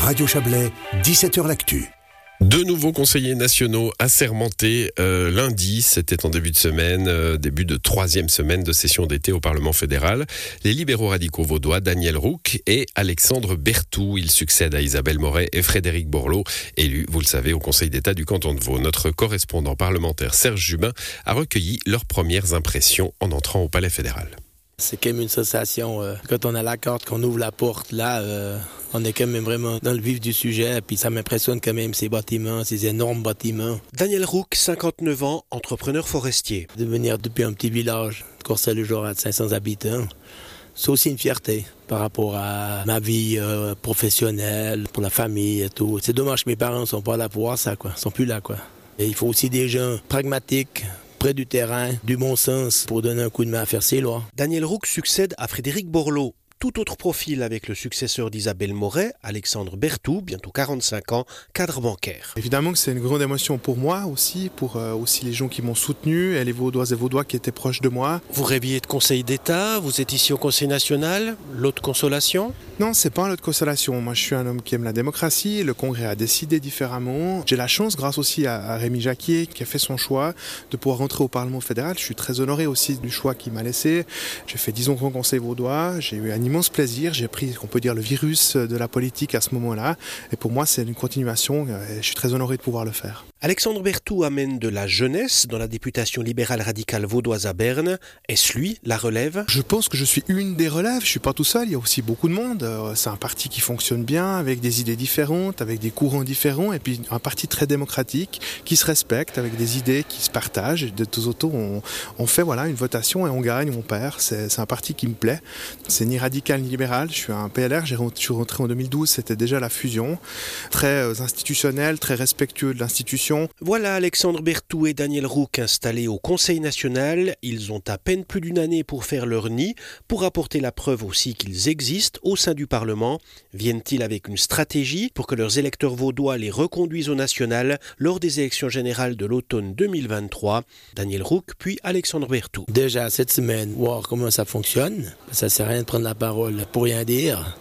Radio Chablais, 17h L'Actu. Deux nouveaux conseillers nationaux assermentés euh, lundi, c'était en début de semaine, euh, début de troisième semaine de session d'été au Parlement fédéral. Les libéraux radicaux vaudois Daniel Roux et Alexandre Berthou. Ils succèdent à Isabelle Moret et Frédéric Borloo, élus, vous le savez, au Conseil d'État du canton de Vaud. Notre correspondant parlementaire Serge Jubin a recueilli leurs premières impressions en entrant au Palais fédéral. C'est quand même une sensation, euh, quand on a la carte, qu'on ouvre la porte, là, euh, on est quand même vraiment dans le vif du sujet, puis ça m'impressionne quand même ces bâtiments, ces énormes bâtiments. Daniel Roux, 59 ans, entrepreneur forestier. De venir depuis un petit village, Corcel le jour à 500 habitants, c'est aussi une fierté par rapport à ma vie euh, professionnelle, pour la famille et tout. C'est dommage que mes parents ne sont pas là pour voir ça, quoi. Ils sont plus là, quoi. Et il faut aussi des gens pragmatiques, près du terrain, du bon sens pour donner un coup de main à faire ses lois. Daniel Roux succède à Frédéric Borloo. Tout autre profil avec le successeur d'Isabelle Moret, Alexandre Berthou, bientôt 45 ans, cadre bancaire. Évidemment que c'est une grande émotion pour moi aussi, pour euh, aussi les gens qui m'ont soutenu, et les Vaudois et Vaudois qui étaient proches de moi. Vous rêviez de Conseil d'État, vous êtes ici au Conseil national, l'autre consolation? Non, c'est pas l'autre consolation. Moi, je suis un homme qui aime la démocratie, le Congrès a décidé différemment. J'ai la chance, grâce aussi à, Rémi Jacquier, qui a fait son choix, de pouvoir rentrer au Parlement fédéral. Je suis très honoré aussi du choix qu'il m'a laissé. J'ai fait 10 ans au Conseil vaudois, j'ai eu un immense plaisir. J'ai pris, on peut dire, le virus de la politique à ce moment-là. Et pour moi, c'est une continuation. Et je suis très honoré de pouvoir le faire. Alexandre Berthou amène de la jeunesse dans la députation libérale radicale vaudoise à Berne. Est-ce lui la relève? Je pense que je suis une des relèves. Je suis pas tout seul. Il y a aussi beaucoup de monde. C'est un parti qui fonctionne bien, avec des idées différentes, avec des courants différents, et puis un parti très démocratique qui se respecte, avec des idées qui se partagent. De tous autos, on, fait voilà une votation et on gagne, on perd. C'est un parti qui me plaît. C'est ni radical ni libéral. Je suis un PLR. Je suis rentré en 2012. C'était déjà la fusion. Très institutionnel, très respectueux de l'institution voilà Alexandre Berthou et Daniel Roux installés au Conseil national. Ils ont à peine plus d'une année pour faire leur nid, pour apporter la preuve aussi qu'ils existent au sein du Parlement. Viennent-ils avec une stratégie pour que leurs électeurs vaudois les reconduisent au national lors des élections générales de l'automne 2023 Daniel Roux puis Alexandre Berthou. Déjà cette semaine, voir comment ça fonctionne. Ça sert à rien de prendre la parole pour rien dire.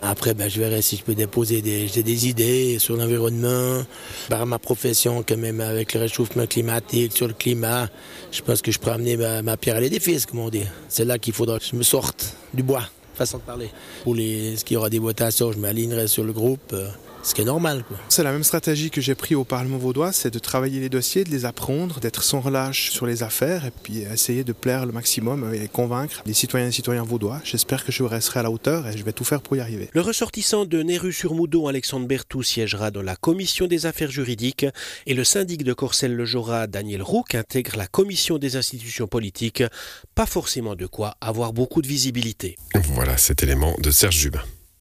Après, ben, je verrai si je peux déposer des, des idées sur l'environnement, par ma profession quand même avec le réchauffement climatique, sur le climat. Je pense que je peux amener ma, pierre à l'édifice, comme on dit. C'est là qu'il faudra que je me sorte du bois, façon de parler. Pour les, ce qui aura des votations, je m'alignerai sur le groupe. Ce qui est normal. C'est la même stratégie que j'ai pris au Parlement vaudois, c'est de travailler les dossiers, de les apprendre, d'être sans relâche sur les affaires et puis essayer de plaire le maximum et convaincre les citoyens et citoyens vaudois. J'espère que je resterai à la hauteur et je vais tout faire pour y arriver. Le ressortissant de Néru-sur-Moudon, Alexandre Berthou, siégera dans la commission des affaires juridiques et le syndic de Corcelles-le-Jorat, Daniel Roux, intègre la commission des institutions politiques. Pas forcément de quoi avoir beaucoup de visibilité. Voilà cet élément de Serge Jubin.